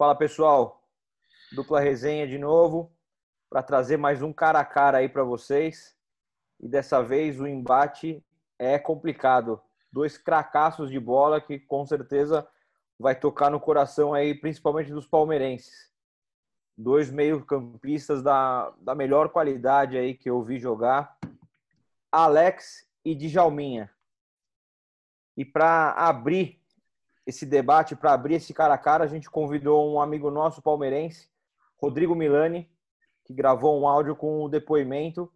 Fala pessoal, dupla resenha de novo para trazer mais um cara a cara aí para vocês. E dessa vez o embate é complicado. Dois cracassos de bola que com certeza vai tocar no coração aí, principalmente dos palmeirenses. Dois meio-campistas da, da melhor qualidade aí que eu vi jogar. Alex e Djalminha. E para abrir esse debate, para abrir esse cara a cara, a gente convidou um amigo nosso palmeirense, Rodrigo Milani, que gravou um áudio com o depoimento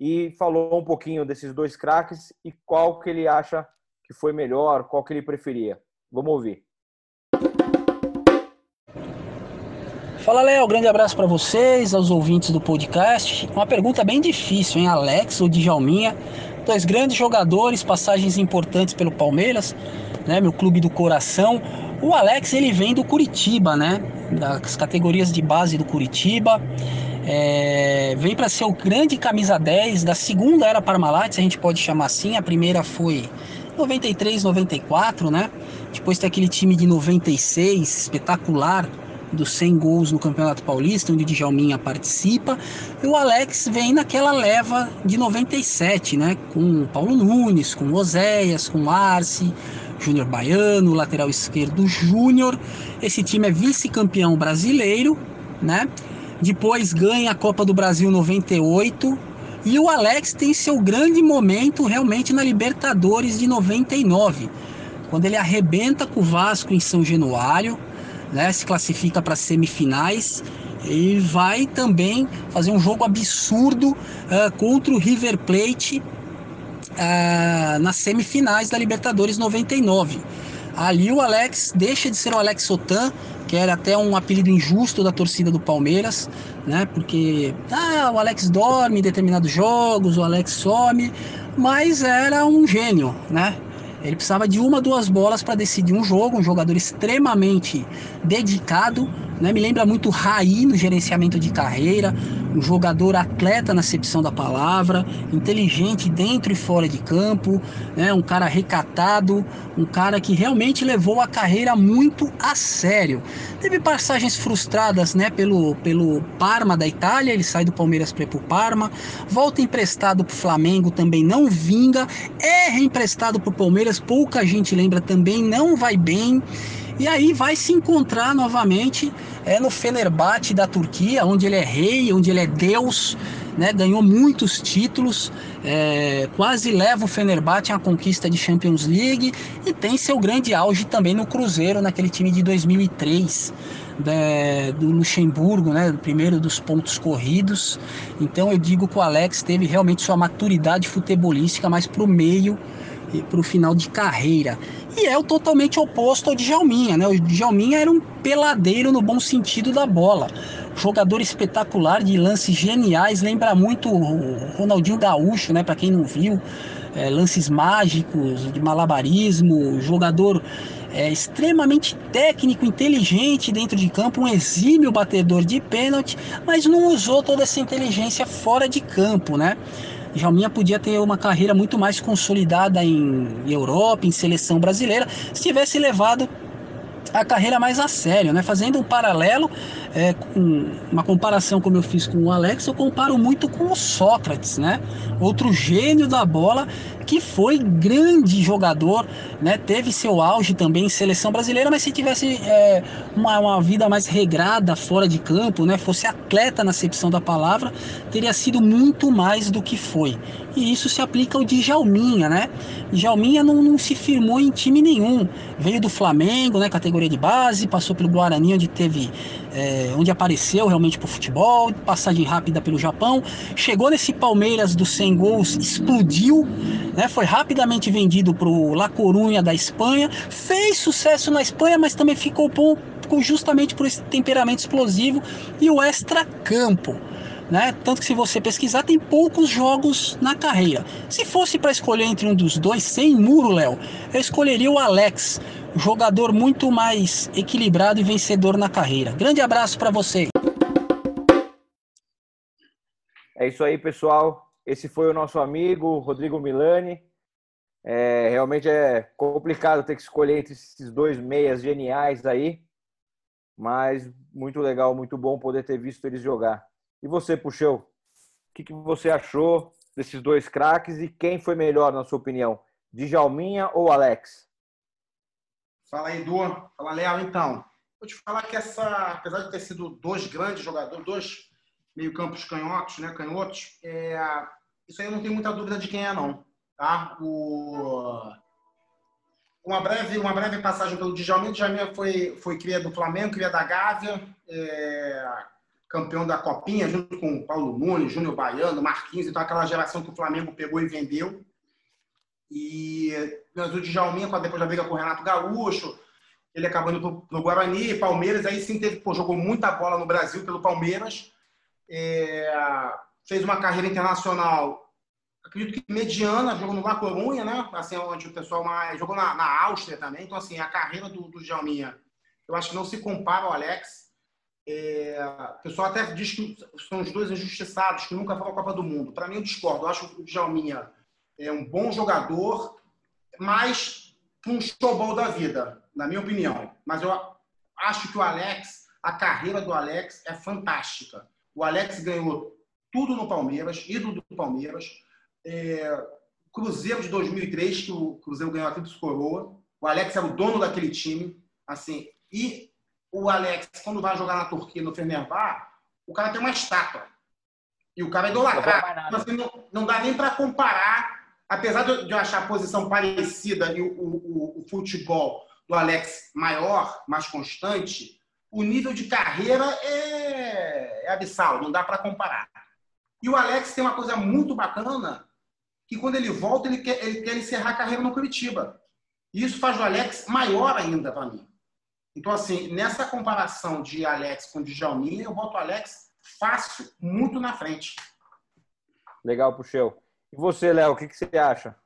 e falou um pouquinho desses dois craques e qual que ele acha que foi melhor, qual que ele preferia. Vamos ouvir. Fala, Léo. Grande abraço para vocês, aos ouvintes do podcast. Uma pergunta bem difícil, hein? Alex ou Djalminha? Dois grandes jogadores, passagens importantes pelo Palmeiras, né? Meu clube do coração. O Alex, ele vem do Curitiba, né? Das categorias de base do Curitiba. É, vem para ser o grande camisa 10 da segunda era Parmalat, se a gente pode chamar assim. A primeira foi 93, 94, né? Depois tem aquele time de 96, espetacular, dos 100 gols no Campeonato Paulista, onde o Djalminha participa. E o Alex vem naquela leva de 97, né? Com Paulo Nunes, com Oséias, com Arce, Júnior Baiano, lateral esquerdo Júnior. Esse time é vice-campeão brasileiro, né? Depois ganha a Copa do Brasil 98. E o Alex tem seu grande momento realmente na Libertadores de 99, quando ele arrebenta com o Vasco em São Januário né, se classifica para semifinais e vai também fazer um jogo absurdo uh, contra o River Plate uh, nas semifinais da Libertadores 99. Ali o Alex deixa de ser o Alex Sotan, que era até um apelido injusto da torcida do Palmeiras, né? Porque ah, o Alex dorme em determinados jogos, o Alex some, mas era um gênio, né? Ele precisava de uma, duas bolas para decidir um jogo, um jogador extremamente dedicado, né? Me lembra muito Raí no gerenciamento de carreira, um jogador atleta na acepção da palavra, inteligente dentro e fora de campo, né? um cara recatado, um cara que realmente levou a carreira muito a sério. Teve passagens frustradas né? pelo, pelo Parma da Itália, ele sai do Palmeiras para o Parma, volta emprestado para o Flamengo, também não vinga, é reemprestado para o Palmeiras, pouca gente lembra também, não vai bem. E aí vai se encontrar novamente é no Fenerbahçe da Turquia, onde ele é rei, onde ele é Deus, né? ganhou muitos títulos, é, quase leva o Fenerbahçe à conquista de Champions League e tem seu grande auge também no Cruzeiro, naquele time de 2003. Né, do Luxemburgo, né, primeiro dos pontos corridos. Então eu digo que o Alex teve realmente sua maturidade futebolística mais para o meio e para o final de carreira. E é o totalmente oposto ao Djalminha, né? O Djalminha era um peladeiro no bom sentido da bola. Jogador espetacular de lances geniais, lembra muito o Ronaldinho Gaúcho, né? Para quem não viu, é, lances mágicos, de malabarismo, jogador é, extremamente técnico, inteligente dentro de campo, um exímio batedor de pênalti, mas não usou toda essa inteligência fora de campo, né? Jalminha podia ter uma carreira muito mais consolidada em Europa, em seleção brasileira, se tivesse levado a carreira mais a sério, né? Fazendo um paralelo, é, com uma comparação como eu fiz com o Alex, eu comparo muito com o Sócrates, né? Outro gênio da bola que foi grande jogador, né? Teve seu auge também em seleção brasileira, mas se tivesse é, uma, uma, vida mais regrada fora de campo, né? Fosse atleta na acepção da palavra, teria sido muito mais do que foi. E isso se aplica ao Djalminha, né? Djalminha não, não se firmou em time nenhum. Veio do Flamengo, né? Categoria de base, passou pelo Guarani, onde teve é, onde apareceu realmente pro futebol, passagem rápida pelo Japão, chegou nesse Palmeiras dos 100 gols, explodiu, né? Foi rapidamente vendido pro La Coruña da Espanha, fez sucesso na Espanha, mas também ficou bom justamente por esse temperamento explosivo e o extra-campo. Né? Tanto que se você pesquisar, tem poucos jogos na carreira. Se fosse para escolher entre um dos dois, sem muro, Léo, eu escolheria o Alex, jogador muito mais equilibrado e vencedor na carreira. Grande abraço para você. É isso aí, pessoal. Esse foi o nosso amigo Rodrigo Milani. É, realmente é complicado ter que escolher entre esses dois meias geniais aí. mas muito legal, muito bom poder ter visto eles jogar. E você, Puxeu, o que, que você achou desses dois craques e quem foi melhor, na sua opinião? Djalminha ou Alex? Fala aí, Edu. Fala, Léo. Então, vou te falar que essa, apesar de ter sido dois grandes jogadores, dois meio-campos canhotos, né, canhotos, é, isso aí eu não tenho muita dúvida de quem é, não. Tá? O, uma, breve, uma breve passagem pelo Djalminha. O Djalminha foi, foi cria do Flamengo, cria da Gávea, é, campeão da Copinha, junto com Paulo Nunes, Júnior Baiano, Marquinhos, então aquela geração que o Flamengo pegou e vendeu. E o Djalminha, depois da briga com o Renato Gaúcho, ele acabando no, Guarani, Palmeiras, aí sim teve, pô, jogou muita bola no Brasil pelo Palmeiras. É, fez uma carreira internacional, acredito que mediana, jogou no La Corunha, né? Assim, onde o pessoal mais. jogou na, na Áustria também. Então, assim, a carreira do, do Djalminha, eu acho que não se compara ao Alex. É, o pessoal até diz que são os dois injustiçados, que nunca foram a Copa do Mundo. Para mim, eu discordo. Eu acho que o Djalminha é um bom jogador, mas um showball da vida, na minha opinião. Mas eu acho que o Alex, a carreira do Alex é fantástica. O Alex ganhou tudo no Palmeiras, ídolo do Palmeiras. É, Cruzeiro de 2003, que o Cruzeiro ganhou a Tríplice Coroa. O Alex era o dono daquele time. assim E o Alex, quando vai jogar na Turquia, no Fenerbahçe, o cara tem uma estátua. E o cara é idolatrado. Então, assim, não, não dá nem para comparar. Apesar de eu achar a posição parecida e o, o, o futebol do Alex maior, mais constante, o nível de carreira é, é abissal, não dá para comparar. E o Alex tem uma coisa muito bacana, que quando ele volta, ele quer, ele quer encerrar a carreira no Curitiba. E isso faz o Alex maior ainda para mim. Então, assim, nessa comparação de Alex com Djalminha, eu boto o Alex fácil, muito na frente. Legal, Puxeu. E você, Léo, o que, que você acha?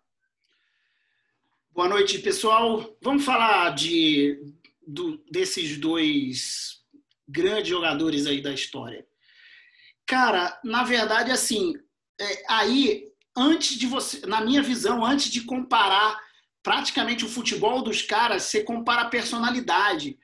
Boa noite, pessoal. Vamos falar de do, desses dois grandes jogadores aí da história? Cara, na verdade, assim, é, aí, antes de você, na minha visão, antes de comparar praticamente o futebol dos caras, você compara a personalidade.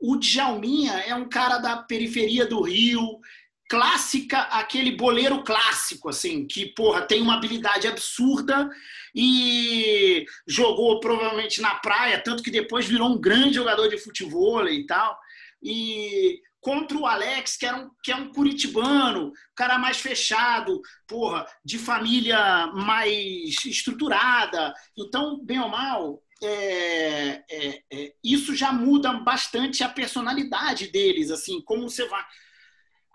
O Djalminha é um cara da periferia do Rio, clássica, aquele boleiro clássico, assim, que, porra, tem uma habilidade absurda e jogou provavelmente na praia, tanto que depois virou um grande jogador de futebol e tal. E contra o Alex, que, era um, que é um curitibano, cara mais fechado, porra, de família mais estruturada. Então, bem ou mal, é, é, é, isso já muda bastante a personalidade deles, assim, como você vai.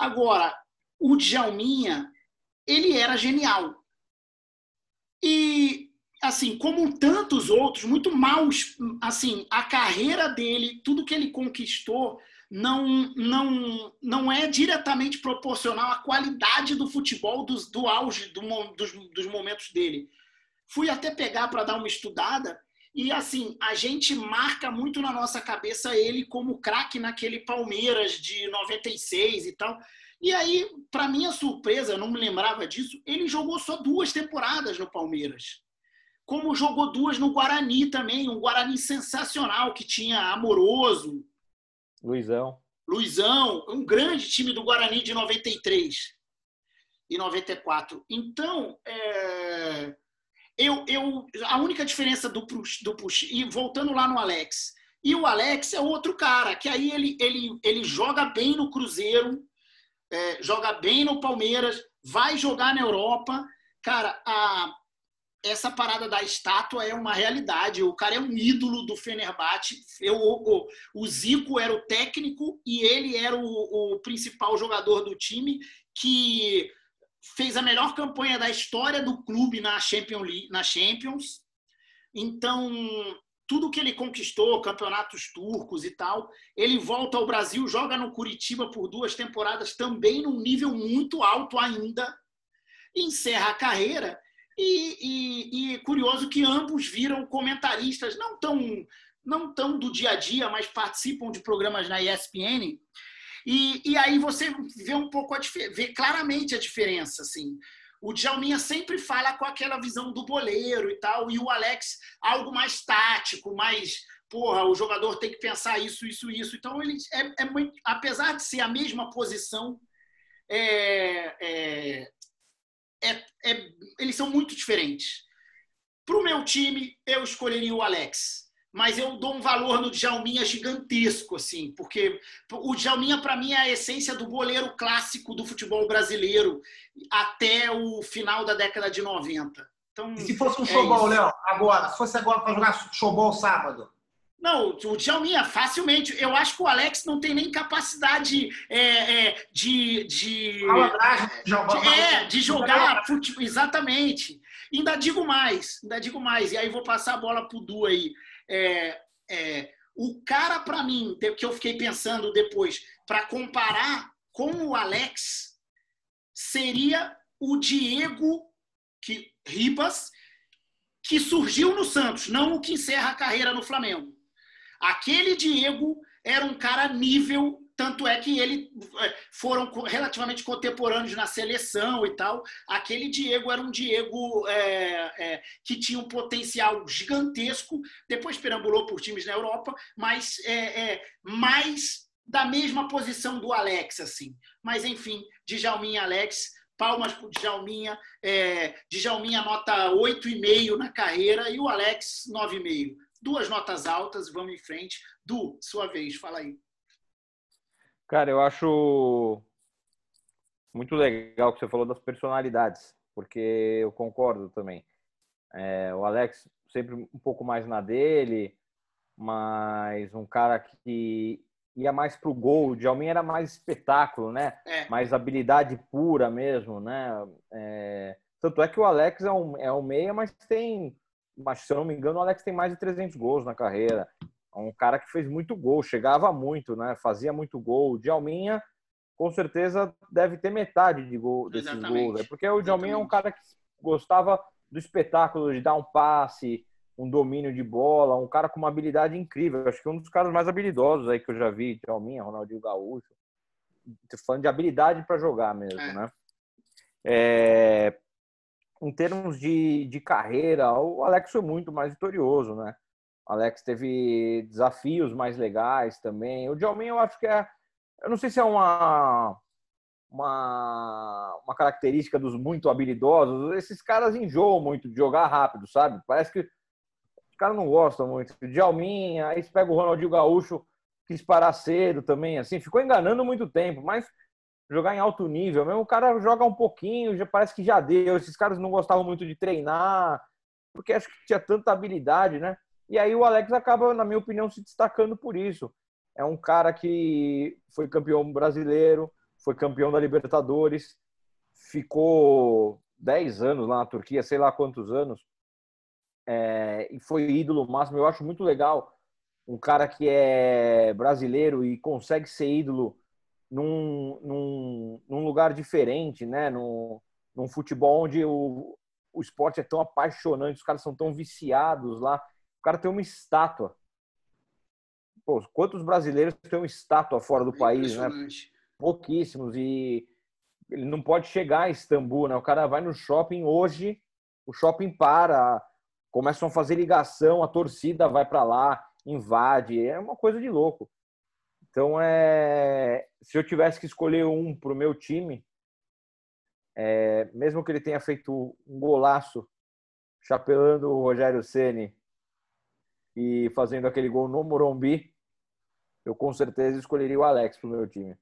Agora, o Djalminha, ele era genial. E, assim, como tantos outros, muito maus, assim, a carreira dele, tudo que ele conquistou, não, não, não é diretamente proporcional à qualidade do futebol do, do auge do, dos, dos momentos dele. Fui até pegar para dar uma estudada e assim, a gente marca muito na nossa cabeça ele como craque naquele Palmeiras de 96 e tal. E aí, para minha surpresa, eu não me lembrava disso, ele jogou só duas temporadas no Palmeiras. Como jogou duas no Guarani também, um Guarani sensacional que tinha Amoroso, Luizão. Luizão, um grande time do Guarani de 93 e 94. Então, é, eu, eu, a única diferença do, do Push, e voltando lá no Alex, e o Alex é outro cara, que aí ele, ele, ele joga bem no Cruzeiro, é, joga bem no Palmeiras, vai jogar na Europa. Cara, a, essa parada da estátua é uma realidade. O cara é um ídolo do Fenerbahçe. Eu, o, o Zico era o técnico e ele era o, o, principal jogador do time que fez a melhor campanha da história do clube na Champions. Na Champions. Então, tudo que ele conquistou, campeonatos turcos e tal, ele volta ao Brasil, joga no Curitiba por duas temporadas também num nível muito alto ainda, encerra a carreira e, e, e curioso que ambos viram comentaristas, não tão, não tão do dia a dia, mas participam de programas na ESPN. E, e aí você vê um pouco a vê claramente a diferença, assim. O Djalminha sempre fala com aquela visão do boleiro e tal, e o Alex algo mais tático, mais porra, o jogador tem que pensar isso, isso, isso. Então, ele é, é muito, apesar de ser a mesma posição, é, é, é, é eles são muito diferentes. Para o meu time, eu escolheria o Alex. Mas eu dou um valor no Djalminha gigantesco, assim, porque o Djalminha, para mim, é a essência do goleiro clássico do futebol brasileiro até o final da década de 90. Então, e se fosse um é showball, Léo, agora, se fosse agora para jogar showball sábado? Não, o Djalminha, facilmente. Eu acho que o Alex não tem nem capacidade é, é, de. de, de, é, de jogar futebol. Exatamente. Ainda digo mais, ainda digo mais. E aí vou passar a bola pro Du aí. É, é, o cara, para mim, que eu fiquei pensando depois, para comparar com o Alex, seria o Diego que, Ribas, que surgiu no Santos, não o que encerra a carreira no Flamengo. Aquele Diego era um cara nível, tanto é que ele é, foram relativamente contemporâneos na seleção e tal. Aquele Diego era um Diego é, é, que tinha um potencial gigantesco, depois perambulou por times na Europa, mas é, é mais da mesma posição do Alex, assim. Mas, enfim, Djalminha e Alex, palmas para o Djalminha. É, Djalminha nota 8,5 na carreira e o Alex 9,5 duas notas altas, vamos em frente. Du, sua vez, fala aí. Cara, eu acho muito legal que você falou das personalidades, porque eu concordo também. É, o Alex sempre um pouco mais na dele, mas um cara que ia mais pro gol. O Djalmin era mais espetáculo, né? É. Mais habilidade pura mesmo, né? É... Tanto é que o Alex é um, é um meia, mas tem mas se eu não me engano, o Alex tem mais de 300 gols na carreira. É um cara que fez muito gol, chegava muito, né? Fazia muito gol. O Djalminha, com certeza, deve ter metade de gol, desses Exatamente. gols. Né? Porque o Djalminha é um cara que gostava do espetáculo de dar um passe, um domínio de bola, um cara com uma habilidade incrível. Acho que é um dos caras mais habilidosos aí que eu já vi, Djalminha, Ronaldinho Gaúcho. Falando de habilidade para jogar mesmo, é. né? É, em termos de, de carreira, o Alex foi muito mais vitorioso, né? Alex teve desafios mais legais também. O Djalmin, eu acho que é. Eu não sei se é uma, uma, uma característica dos muito habilidosos. Esses caras enjoam muito de jogar rápido, sabe? Parece que os caras não gostam muito. O Djalmin, aí você pega o Ronaldinho Gaúcho, quis parar cedo também, assim, ficou enganando muito tempo, mas jogar em alto nível. Mesmo o cara joga um pouquinho, já parece que já deu. Esses caras não gostavam muito de treinar, porque acho que tinha tanta habilidade, né? E aí o Alex acaba, na minha opinião, se destacando por isso. É um cara que foi campeão brasileiro, foi campeão da Libertadores, ficou 10 anos lá na Turquia, sei lá quantos anos, é, e foi ídolo máximo. Eu acho muito legal um cara que é brasileiro e consegue ser ídolo num, num, num lugar diferente, né? Num, num futebol onde o, o esporte é tão apaixonante, os caras são tão viciados lá. O cara tem uma estátua. Pô, quantos brasileiros têm uma estátua fora do é país, né? Pouquíssimos. E ele não pode chegar a Istambul, né? O cara vai no shopping hoje, o shopping para, começam a fazer ligação, a torcida vai para lá, invade. É uma coisa de louco. Então, é, se eu tivesse que escolher um para o meu time, é, mesmo que ele tenha feito um golaço, chapelando o Rogério Ceni e fazendo aquele gol no Morumbi, eu com certeza escolheria o Alex para o meu time.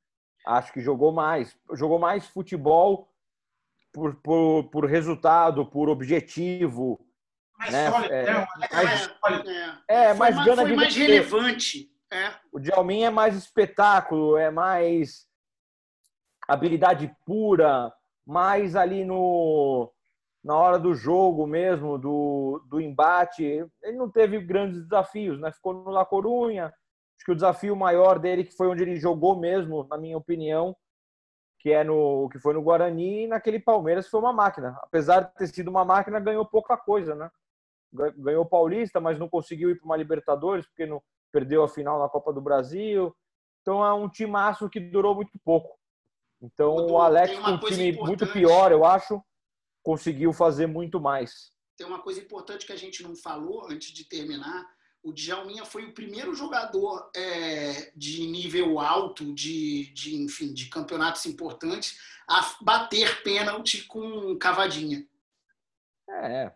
Acho que jogou mais, jogou mais futebol por, por, por resultado, por objetivo. Mais né? sólido, é, né? mais, é, é, mais, gana foi mais relevante. É. O Djalmin é mais espetáculo, é mais habilidade pura, mais ali no na hora do jogo mesmo, do, do embate. Ele não teve grandes desafios, né? Ficou no La Corunha. Acho que o desafio maior dele, que foi onde ele jogou mesmo, na minha opinião, que é no que foi no Guarani e naquele Palmeiras foi uma máquina. Apesar de ter sido uma máquina, ganhou pouca coisa, né? Ganhou Paulista, mas não conseguiu ir para uma Libertadores porque não, perdeu a final na Copa do Brasil. Então é um timaço que durou muito pouco. Então o Alex, com um time muito pior, eu acho, conseguiu fazer muito mais. Tem uma coisa importante que a gente não falou antes de terminar. O Djalminha foi o primeiro jogador é, de nível alto, de, de, enfim, de campeonatos importantes, a bater pênalti com cavadinha. É.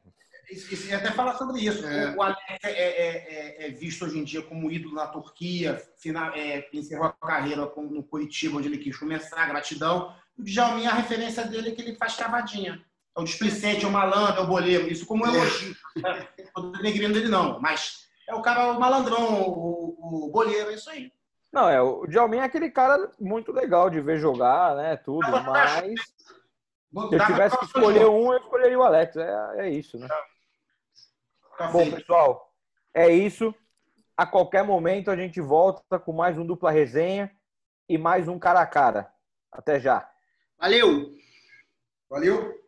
E, até falar sobre isso. É. O Alex é, é, é, é, visto hoje em dia como ídolo na Turquia, final, é, encerrou a carreira no Curitiba, onde ele quis começar, gratidão. O Djalminha, a referência dele é que ele faz cavadinha. É o displicente, é o malandro, é o boleiro. Isso como elogio. Não estou denegrindo dele, não. Mas é o cara, o malandrão, o, o boleiro, é isso aí. Não, é, o Djalmin é aquele cara muito legal de ver jogar, né? Tudo, mas. Se eu tivesse que escolher um, eu escolheria o Alex. É, é isso, né? Tá Bom, pessoal, é isso. A qualquer momento a gente volta com mais um dupla resenha e mais um cara a cara. Até já. Valeu! Valeu!